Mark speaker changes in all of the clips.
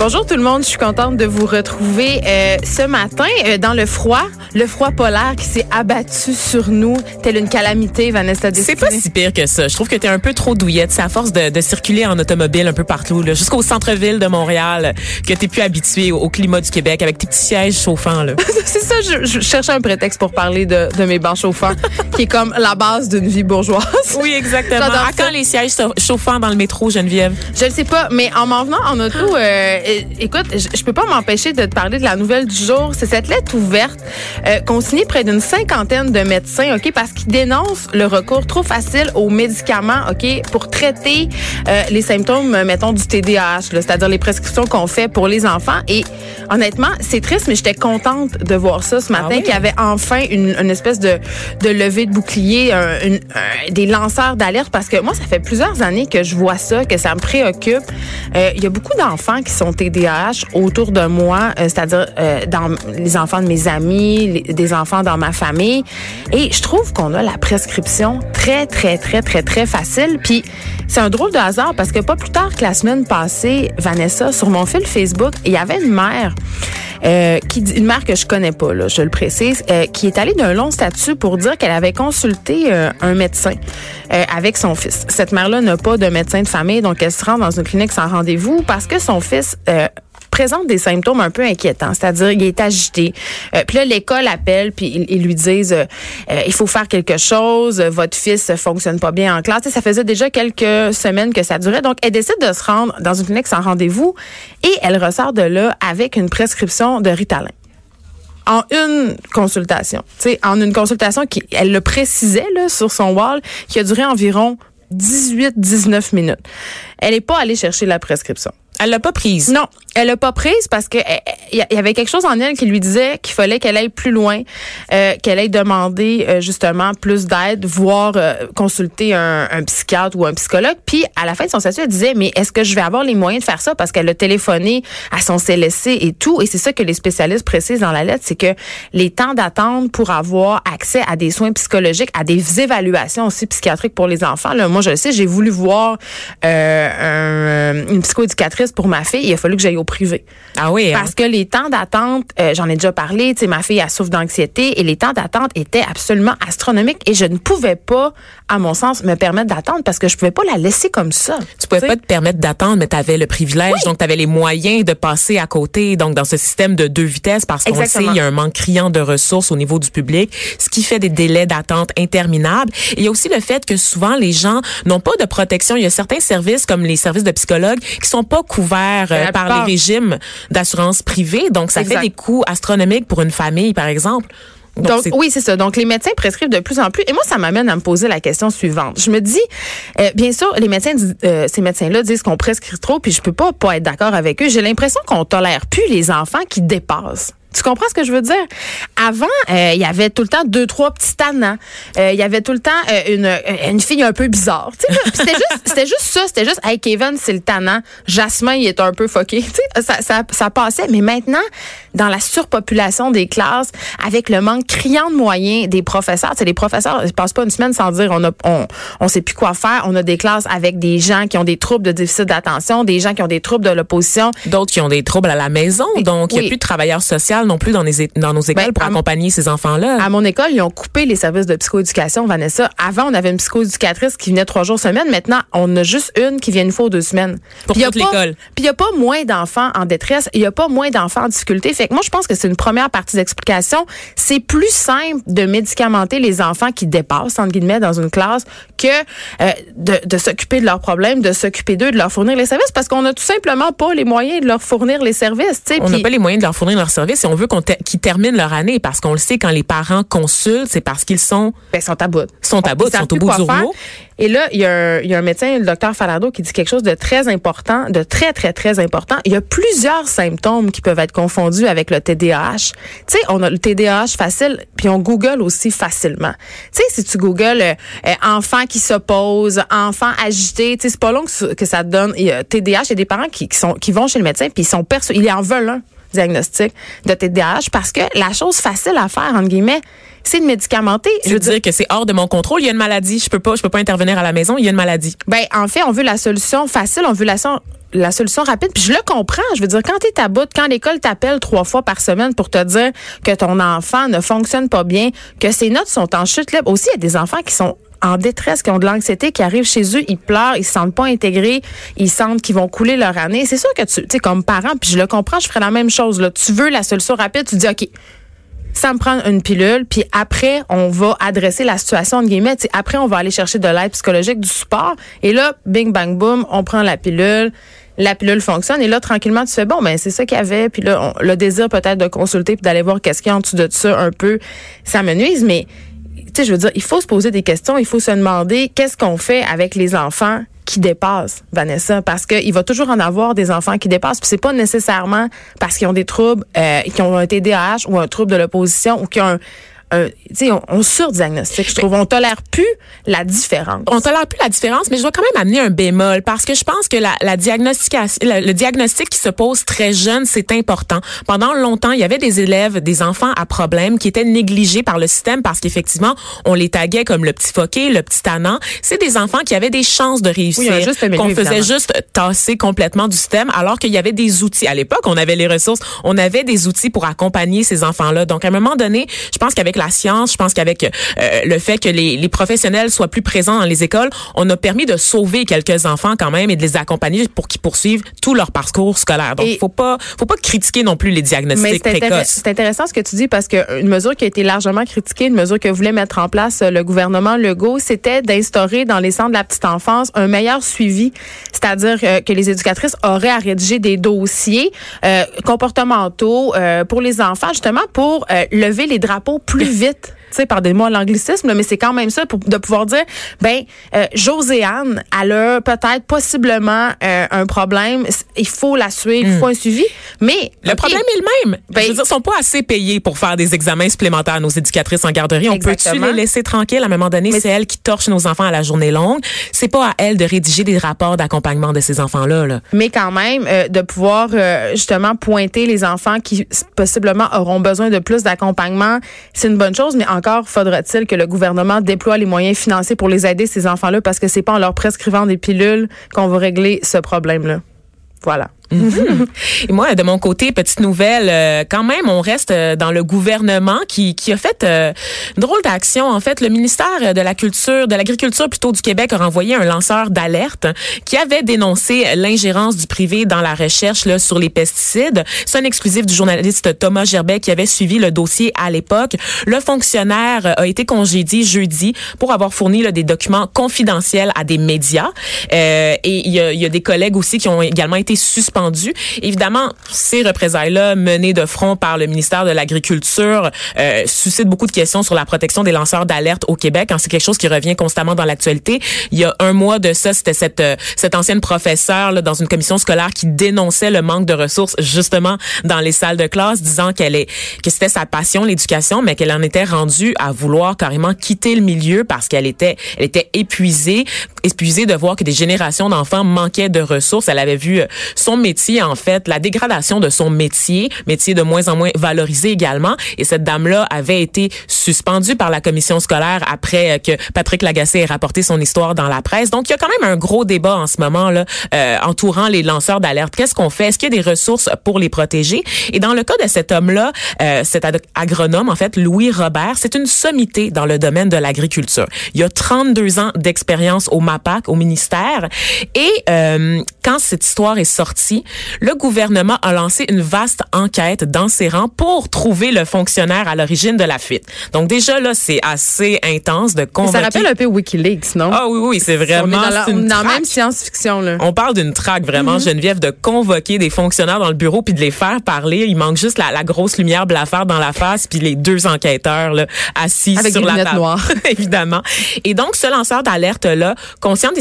Speaker 1: Bonjour tout le monde, je suis contente de vous retrouver euh, ce matin euh, dans le froid, le froid polaire qui s'est abattu sur nous, telle une calamité, Vanessa
Speaker 2: C'est pas si pire que ça. Je trouve que t'es un peu trop douillette. C'est à force de, de circuler en automobile un peu partout, là, jusqu'au centre-ville de Montréal, que t'es plus habitué au, au climat du Québec avec tes petits sièges chauffants. Là.
Speaker 1: C'est ça, je, je cherchais un prétexte pour parler de, de mes bancs chauffants, qui est comme la base d'une vie bourgeoise.
Speaker 2: Oui, exactement. À quand les sièges chau- chauffants dans le métro, Geneviève?
Speaker 1: Je ne sais pas, mais en m'en venant en auto, euh, écoute, je, peux pas m'empêcher de te parler de la nouvelle du jour. C'est cette lettre ouverte euh, qu'ont signé près d'une cinquantaine de médecins, ok, parce qu'ils dénoncent le recours trop facile aux médicaments, ok, pour traiter euh, les symptômes, euh, mettons du TDAH, c'est-à-dire les prescriptions qu'on fait pour les enfants. Et honnêtement, c'est triste, mais j'étais contente de voir ça ce matin,
Speaker 2: oui?
Speaker 1: qu'il y avait enfin une, une espèce de, de levée de bouclier, un- une- un- des lanceurs d'alerte, parce que moi, ça fait plusieurs années que je vois ça, que ça me préoccupe. Euh, Il y a beaucoup d'enfants qui sont TDAH autour de moi, euh, c'est-à-dire euh, dans les enfants de mes amis, des enfants dans ma famille. Et je trouve qu'on a la prescription très, très, très, très, très facile. Puis c'est un drôle de hasard parce que pas plus tard que la semaine passée, Vanessa, sur mon fil Facebook, il y avait une mère euh, qui une mère que je connais pas, là, je le précise, euh, qui est allée d'un long statut pour dire qu'elle avait consulté euh, un médecin euh, avec son fils. Cette mère-là n'a pas de médecin de famille, donc elle se rend dans une clinique sans rendez-vous parce que son fils présente des symptômes un peu inquiétants, c'est-à-dire il est agité. Euh, puis là l'école appelle puis ils, lui disent euh, euh, il faut faire quelque chose, votre fils fonctionne pas bien en classe. Tu sais, ça faisait déjà quelques semaines que ça durait, donc elle décide de se rendre dans une clinique sans rendez-vous et elle ressort de là avec une prescription de Ritalin en une consultation. Tu sais, en une consultation qui, elle le précisait là, sur son wall, qui a duré environ 18-19 minutes. Elle n'est pas allée chercher la prescription.
Speaker 2: Elle l'a pas prise.
Speaker 1: Non, elle l'a pas prise parce que eh, il y avait quelque chose en elle qui lui disait qu'il fallait qu'elle aille plus loin, euh, qu'elle aille demander euh, justement plus d'aide, voire euh, consulter un, psychiatre ou un psychologue. Puis à la fin de son statut, elle disait mais est-ce que je vais avoir les moyens de faire ça? Parce qu'elle a téléphoné à son CLSC et tout et c'est ça que les spécialistes précisent dans la lettre, c'est que les temps d'attente pour avoir accès à des soins psychologiques, à des évaluations aussi psychiatriques pour les enfants. Là, moi je le sais, j'ai voulu voir euh, un- une psychoéducatrice pour ma fille, il a fallu que j'aille au privé.
Speaker 2: Ah oui, hein?
Speaker 1: Parce que les temps d'attente, euh, j'en ai déjà parlé, tu sais, ma fille, elle souffre d'anxiété et les temps d'attente étaient absolument astronomiques et je ne pouvais pas, à mon sens, me permettre d'attendre parce que je pouvais pas la laisser comme ça.
Speaker 2: Tu pouvais pas te permettre d'attendre, mais tu avais le privilège, donc tu avais les moyens de passer à côté, donc dans ce système de deux vitesses, parce qu'on sait, il y a un manque criant de ressources au niveau du public, ce qui fait des délais d'attente interminables. Et il y a aussi le fait que souvent les gens n'ont pas de protection. Il y a certains services, comme les services de psychologues, qui sont pas couverts euh,
Speaker 1: La
Speaker 2: par les régimes d'assurance privée, donc ça
Speaker 1: Exact.
Speaker 2: fait des coûts astronomiques pour une famille, par exemple.
Speaker 1: Donc, oui, c'est ça. Donc, les médecins prescrivent de plus en plus. Et moi, ça m'amène à me poser la question suivante. Je me dis, euh, bien sûr, les médecins, euh, ces médecins-là disent qu'on prescrit trop, puis je peux pas pas être d'accord avec eux. J'ai l'impression qu'on tolère plus les enfants qui dépassent. Tu comprends ce que je veux dire? Avant, euh, il y avait tout le temps deux, trois petits tannants. Euh, Il y avait tout le temps euh, une, une fille un peu bizarre. C'était juste, c'était juste ça. C'était juste, hey, Kevin, c'est le tannant. Jasmin, il est un peu sais, ça, ça, ça passait. Mais maintenant, dans la surpopulation des classes, avec le manque criant de moyens des professeurs, les professeurs, ils passent pas une semaine sans dire on a, on, on sait plus quoi faire. On a des classes avec des gens qui ont des troubles de déficit d'attention, des gens qui ont des troubles de l'opposition.
Speaker 2: D'autres qui ont des troubles à la maison, donc il n'y a plus de travailleurs sociaux non plus dans, les, é- dans nos écoles
Speaker 1: Ben,
Speaker 2: pour accompagner ces enfants-là.
Speaker 1: À mon école, ils ont coupé les services de psychoéducation, Vanessa. Avant, on avait une psychoéducatrice qui venait trois jours semaine. Maintenant, on a juste une qui vient une fois ou deux semaines.
Speaker 2: Pour
Speaker 1: Puis a
Speaker 2: toute l'école.
Speaker 1: Puis il n'y a pas moins d'enfants en détresse. Il n'y a pas moins d'enfants en difficulté. Fait que moi, je pense que c'est une première partie d'explication. C'est plus simple de médicamenter les enfants qui dépassent, entre guillemets, dans une classe que euh, de, de s'occuper de leurs problèmes, de s'occuper d'eux, de leur fournir les services parce qu'on n'a tout simplement pas les moyens de leur fournir les services.
Speaker 2: On n'a pas les moyens de leur fournir leurs services et on veut qu'on qu'ils terminent leur année parce qu'on le sait quand les parents consultent, c'est parce qu'ils sont
Speaker 1: ben, sont à bout.
Speaker 2: Sont à bout,
Speaker 1: Ils
Speaker 2: sont au bout du rouleau.
Speaker 1: Et là, il y, a un, il y a un médecin, le docteur Falardeau, qui dit quelque chose de très important, de très, très, très important. Il y a plusieurs symptômes qui peuvent être confondus avec le TDAH. Tu sais, on a le TDAH facile, puis on Google aussi facilement. Tu sais, si tu googles euh, euh, enfant qui s'oppose, enfant agité, tu sais, c'est pas long que, ça- que ça te donne. Il y a TDAH, il y a des parents qui, qui sont, qui vont chez le médecin, puis ils sont perçus, ils en veulent un diagnostic de TDAH parce que la chose facile à faire, entre guillemets, c'est de médicamenter.
Speaker 2: Je veux dire que c'est hors de mon contrôle. Il y a une maladie. Je peux pas, je peux pas intervenir à la maison. Il y a une maladie.
Speaker 1: Ben, en fait, on veut la solution facile, on veut la, so- la solution rapide. Puis je le comprends. Je veux dire, quand t'es à bout, quand l'école t'appelle trois fois par semaine pour te dire que ton enfant ne fonctionne pas bien, que ses notes sont en chute libre. Aussi, il y a des enfants qui sont en détresse, qui ont de l'anxiété, qui arrivent chez eux, ils pleurent, ils se sentent pas intégrés, ils sentent qu'ils vont couler leur année. C'est sûr que tu, tu sais, comme parent, puis je le comprends, je ferais la même chose. Là. Tu veux la solution rapide, tu dis, OK, ça me prend une pilule, puis après, on va adresser la situation, entre guillemets. Tu sais, après, on va aller chercher de l'aide psychologique, du support. Et là, bing, bang, boom, on prend la pilule. La pilule fonctionne. Et là, tranquillement, tu fais, bon, ben c'est ça qu'il y avait. Puis là, le désir peut-être de consulter puis d'aller voir qu'est-ce qu'il y a en dessous de ça un peu, ça me nuise. Mais, tu sais, je veux dire, il faut se poser des questions. Il faut se demander qu'est-ce qu'on fait avec les enfants qui dépassent, Vanessa, parce qu'il va toujours en avoir des enfants qui dépassent. Puis c'est pas nécessairement parce qu'ils ont des troubles, euh, qui ont un TDAH ou un trouble de l'opposition ou qui ont un, sais, on, on surdiagnostique, je trouve. On tolère plus la différence.
Speaker 2: On tolère plus la différence, mais je dois quand même amener un bémol parce que je pense que la, la diagnostication, le, le diagnostic qui se pose très jeune, c'est important. Pendant longtemps, il y avait des élèves, des enfants à problème qui étaient négligés par le système parce qu'effectivement, on les taguait comme le petit foqué, le petit tannant. C'est des enfants qui avaient des chances de réussir,
Speaker 1: milieu,
Speaker 2: qu'on faisait
Speaker 1: évidemment.
Speaker 2: juste tasser complètement du système, alors qu'il y avait des outils. À l'époque, on avait les ressources, on avait des outils pour accompagner ces enfants-là. Donc, à un moment donné, je pense qu'avec la science, je pense qu'avec euh, le fait que les, les professionnels soient plus présents dans les écoles, on a permis de sauver quelques enfants quand même et de les accompagner pour qu'ils poursuivent tout leur parcours scolaire. Donc,
Speaker 1: Et-
Speaker 2: faut pas, faut pas critiquer non plus les
Speaker 1: Mais
Speaker 2: diagnostics
Speaker 1: intéress-
Speaker 2: précoces.
Speaker 1: c'est intéressant ce que tu dis parce que une mesure qui a été largement critiquée, une mesure que voulait mettre en place euh, le gouvernement Legault, c'était d'instaurer dans les centres de la petite enfance un meilleur suivi, c'est-à-dire euh, que les éducatrices auraient à rédiger des dossiers euh, comportementaux euh, pour les enfants, justement pour euh, lever les drapeaux plus vite. Tu sais, pardonnez-moi l'anglicisme, mais c'est quand même ça pour de pouvoir dire, ben, euh, Joséanne, elle a peut-être possiblement euh, un problème, il faut la suivre, il faut un suivi, mais
Speaker 2: Le problème est le même.
Speaker 1: Ben-
Speaker 2: je veux dire, ils sont pas assez payés pour faire des examens supplémentaires à nos éducatrices en garderie. On peut-tu les laisser tranquilles? À un moment donné, c'est elles qui torchent nos enfants à la journée longue. C'est pas à elles de rédiger des rapports d'accompagnement de ces enfants-là. Là.
Speaker 1: mais quand même euh, de pouvoir euh, justement pointer les enfants qui possiblement auront besoin de plus d'accompagnement, c'est une bonne chose, mais encore faudra-t-il que le gouvernement déploie les moyens financiers pour les aider ces enfants-là parce que c'est pas en leur prescrivant des pilules qu'on va régler ce problème-là. Voilà.
Speaker 2: Et moi, de mon côté, petite nouvelle, euh, quand même, on reste euh, dans le gouvernement qui, qui a fait euh, une drôle d'action. En fait, le ministère de la Culture, de l'Agriculture plutôt du Québec a renvoyé un lanceur d'alerte qui avait dénoncé l'ingérence du privé dans la recherche là, sur les pesticides. C'est un exclusif du journaliste Thomas Gerbet qui avait suivi le dossier à l'époque. Le fonctionnaire a été congédié jeudi pour avoir fourni là, des documents confidentiels à des médias. Et il y, a, y a des collègues aussi qui ont également été suspendus. Évidemment, ces représailles-là menées de front par le ministère de l'Agriculture euh, suscitent beaucoup de questions sur la protection des lanceurs d'alerte au Québec. hein. C'est quelque chose qui revient constamment dans l'actualité. Il y a un mois de ça, c'était cette, euh, cette ancienne professeure là, dans une commission scolaire qui dénonçait le manque de ressources justement dans les salles de classe, disant qu'elle est que c'était sa passion l'éducation, mais qu'elle en était rendue à vouloir carrément quitter le milieu parce qu'elle était elle était épuisée, épuisée de voir que des générations d'enfants manquaient de ressources. Elle avait vu euh, son métier en fait, la dégradation de son métier, métier de moins en moins valorisé également. Et cette dame-là avait été suspendue par la commission scolaire après euh, que Patrick Lagacé ait rapporté son histoire dans la presse. Donc il y a quand même un gros débat en ce moment là euh, entourant les lanceurs d'alerte. Qu'est-ce qu'on fait? Est-ce qu'il y a des ressources pour les protéger? Et dans le cas de cet homme-là, euh, cet ag- agronome en fait, Louis Robert, c'est une sommité dans le domaine de l'agriculture. Il y a 32 ans d'expérience au MAPAC, au ministère. Et euh, quand cette histoire est sortie, le gouvernement a lancé une vaste enquête dans ses rangs pour trouver le fonctionnaire à l'origine de la fuite. Donc déjà là, c'est assez intense de convoquer.
Speaker 1: Ça rappelle un peu WikiLeaks, non?
Speaker 2: Ah oui, oui, c'est vraiment.
Speaker 1: On est dans la,
Speaker 2: une
Speaker 1: dans même science-fiction, là.
Speaker 2: On parle d'une traque vraiment,
Speaker 1: Mm-hmm.
Speaker 2: Geneviève, de convoquer des fonctionnaires dans le bureau puis de les faire parler. Il manque juste la, la grosse lumière blafard dans la face puis les deux enquêteurs là, assis
Speaker 1: Avec
Speaker 2: sur
Speaker 1: des
Speaker 2: la table.
Speaker 1: noires.
Speaker 2: Évidemment. Et donc, ce lanceur d'alerte là, conscient de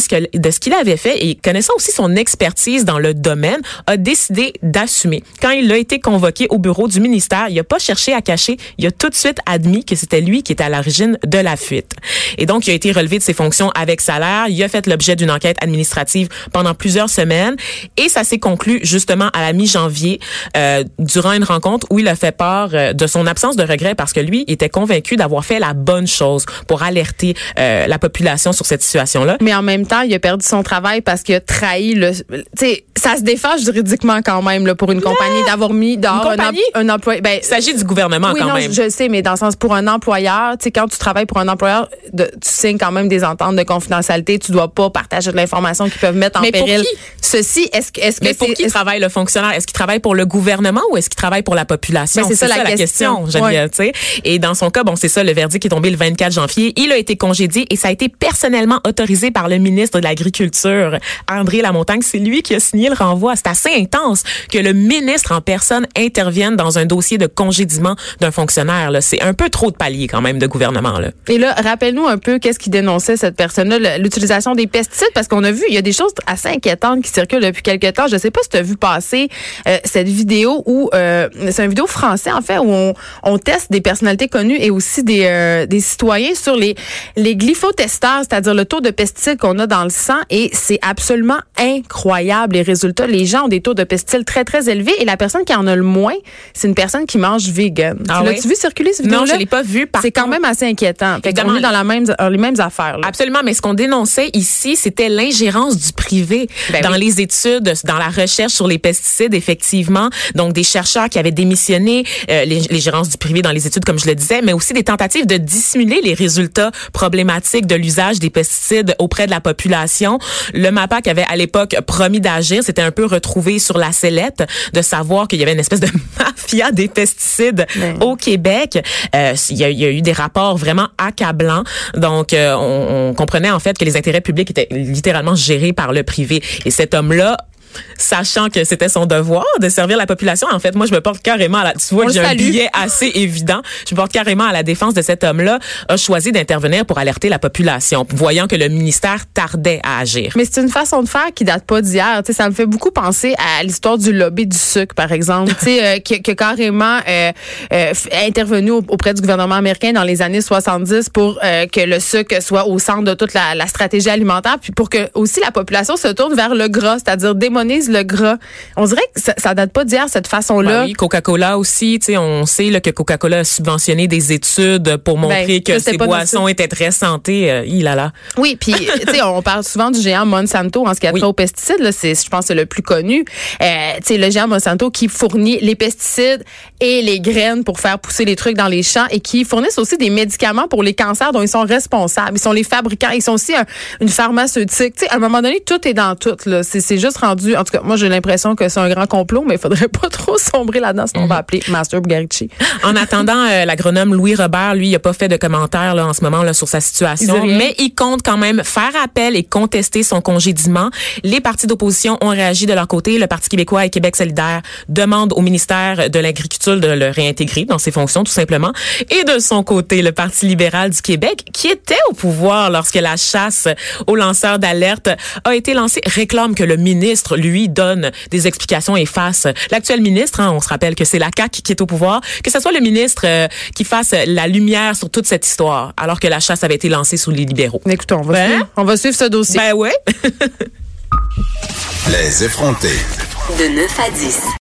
Speaker 2: ce qu'il avait fait et connaissant aussi son expertise dans le domaine, a décidé d'assumer. Quand il a été convoqué au bureau du ministère, il a pas cherché à cacher, il a tout de suite admis que c'était lui qui était à l'origine de la fuite. Et donc, il a été relevé de ses fonctions avec salaire. Il a fait l'objet d'une enquête administrative pendant plusieurs semaines et ça s'est conclu justement à la mi-janvier euh, durant une rencontre où il a fait part euh, de son absence de regret parce que lui était convaincu d'avoir fait la bonne chose pour alerter euh, la population sur cette situation-là.
Speaker 1: Mais en même temps, il a perdu son travail parce qu'il a trahi le. Tu sais, ça se juridiquement quand même là, pour une compagnie d'avoir mis dehors un, un employé. Ben,
Speaker 2: Il s'agit du gouvernement
Speaker 1: oui,
Speaker 2: quand
Speaker 1: non,
Speaker 2: même.
Speaker 1: je, sais, mais dans le sens pour un employeur, tu sais, quand tu travailles pour un employeur, de- tu signes quand même des ententes de confidentialité. Tu dois pas partager de l'information qui peuvent mettre en
Speaker 2: Mais pour
Speaker 1: péril.
Speaker 2: qui?
Speaker 1: Ceci, est-ce que, est-ce que
Speaker 2: Mais pour qui travaille le fonctionnaire? Est-ce qu'il travaille pour le gouvernement ou est-ce qu'il travaille pour la population?
Speaker 1: Ben, c'est ça la question.
Speaker 2: Geneviève, tu sais. Et dans son cas, bon, c'est ça, le verdict est tombé le 24 janvier. Il a été congédié et ça a été personnellement autorisé par le ministre de l'Agriculture, André Lamontagne. C'est lui qui a signé le renvoi. C'est assez intense que le ministre en personne intervienne dans un dossier de congédiement d'un fonctionnaire. C'est un peu trop de paliers quand même de gouvernement. Là.
Speaker 1: Et là, rappelle-nous un peu qu'est-ce qui dénonçait cette personne-là, l'utilisation des pesticides, parce qu'on a vu, il y a des choses assez inquiétantes qui circulent depuis quelques temps. Je sais pas si tu as vu passer euh, cette vidéo où euh, c'est une vidéo français en fait où on, on teste des personnalités connues et aussi des, euh, des citoyens sur les les glyphotesteurs, c'est-à-dire le taux de pesticides qu'on a dans le sang et c'est absolument incroyable les résultats. Gens ont des taux de pesticides très très élevés et la personne qui en a le moins, c'est une personne qui mange vegan.
Speaker 2: Ah
Speaker 1: tu
Speaker 2: oui?
Speaker 1: l'as-tu vu circuler cette vidéo
Speaker 2: Non, je l'ai pas vu.
Speaker 1: C'est quand même assez inquiétant. Fait qu'on est dans la même, dans les mêmes affaires. là.
Speaker 2: Absolument, mais ce qu'on dénonçait ici, c'était l'ingérence du privé
Speaker 1: Ben
Speaker 2: dans
Speaker 1: oui.
Speaker 2: les études, dans la recherche sur les pesticides, effectivement. Donc, des chercheurs qui avaient démissionné, euh, les- l'ingérence du privé dans les études, comme je le disais, mais aussi des tentatives de dissimuler les résultats problématiques de l'usage des pesticides auprès de la population. Le MAPAC avait à l'époque promis d'agir. C'était un peu retrouvé sur la sellette de savoir qu'il y avait une espèce de mafia des pesticides
Speaker 1: Ben.
Speaker 2: au Québec. Euh, il, y a, il y a eu des rapports vraiment accablants. Donc, euh, on, on comprenait en fait que les intérêts publics étaient littéralement gérés par le privé. Et cet homme-là sachant que c'était son devoir de servir la population. En fait, moi, je me porte carrément à la, tu vois j'ai un billet assez évident. Je me porte carrément à la défense de cet homme-là, a choisi d'intervenir pour alerter la population, voyant que le ministère tardait à agir.
Speaker 1: Mais c'est une façon de faire qui date pas d'hier. Tu sais, ça me fait beaucoup penser à l'histoire du lobby du sucre, par exemple, tu sais, euh, qui, qui a carrément euh, euh, intervenu au- auprès du gouvernement américain dans les années 70 pour que le sucre soit au centre de toute la, la stratégie alimentaire, puis pour que aussi la population se tourne vers le gras, c'est-à-dire le gras. On dirait que ça, ça date pas d'hier cette façon-là.
Speaker 2: Ben oui, Coca-Cola aussi, tu sais, on sait là, que Coca-Cola a subventionné des études pour montrer
Speaker 1: Ben,
Speaker 2: que
Speaker 1: ça, c'est
Speaker 2: ces boissons étaient très santé. Euh, il a là.
Speaker 1: Oui, puis tu sais, on parle souvent du géant Monsanto en ce qui a
Speaker 2: Oui.
Speaker 1: trait aux pesticides. Là, c'est, je pense, c'est le plus connu. Euh, tu sais, le géant Monsanto qui fournit les pesticides et les graines pour faire pousser les trucs dans les champs et qui fournissent aussi des médicaments pour les cancers dont ils sont responsables. Ils sont les fabricants. Ils sont aussi un- une pharmaceutique. Tu sais, à un moment donné, tout est dans tout. Là, c'est, c'est juste rendu. En tout cas, moi, j'ai l'impression que c'est un grand complot, mais il faudrait pas trop sombrer là-dedans, sinon on va appeler Master Bugarici.
Speaker 2: En attendant, euh, l'agronome Louis Robert, lui, il a pas fait de commentaires là, en ce moment là, sur sa situation, mais il compte quand même faire appel et contester son congédiement. Les partis d'opposition ont réagi de leur côté. Le Parti québécois et Québec solidaire demandent au ministère de l'Agriculture de le réintégrer dans ses fonctions, tout simplement. Et de son côté, le Parti libéral du Québec, qui était au pouvoir lorsque la chasse aux lanceurs d'alerte a été lancée, réclame que le ministre, lui, donne des explications et fasse. L'actuel ministre, hein, on se rappelle que c'est la CAQ qui est au pouvoir, que ce soit le ministre euh, qui fasse la lumière sur toute cette histoire, alors que la chasse avait été lancée sous les libéraux.
Speaker 1: Écoutez, on va,
Speaker 2: Ben?
Speaker 1: suivre, on va suivre ce dossier.
Speaker 2: Ben ouais.
Speaker 3: Les effrontés.
Speaker 4: De 9 à 10.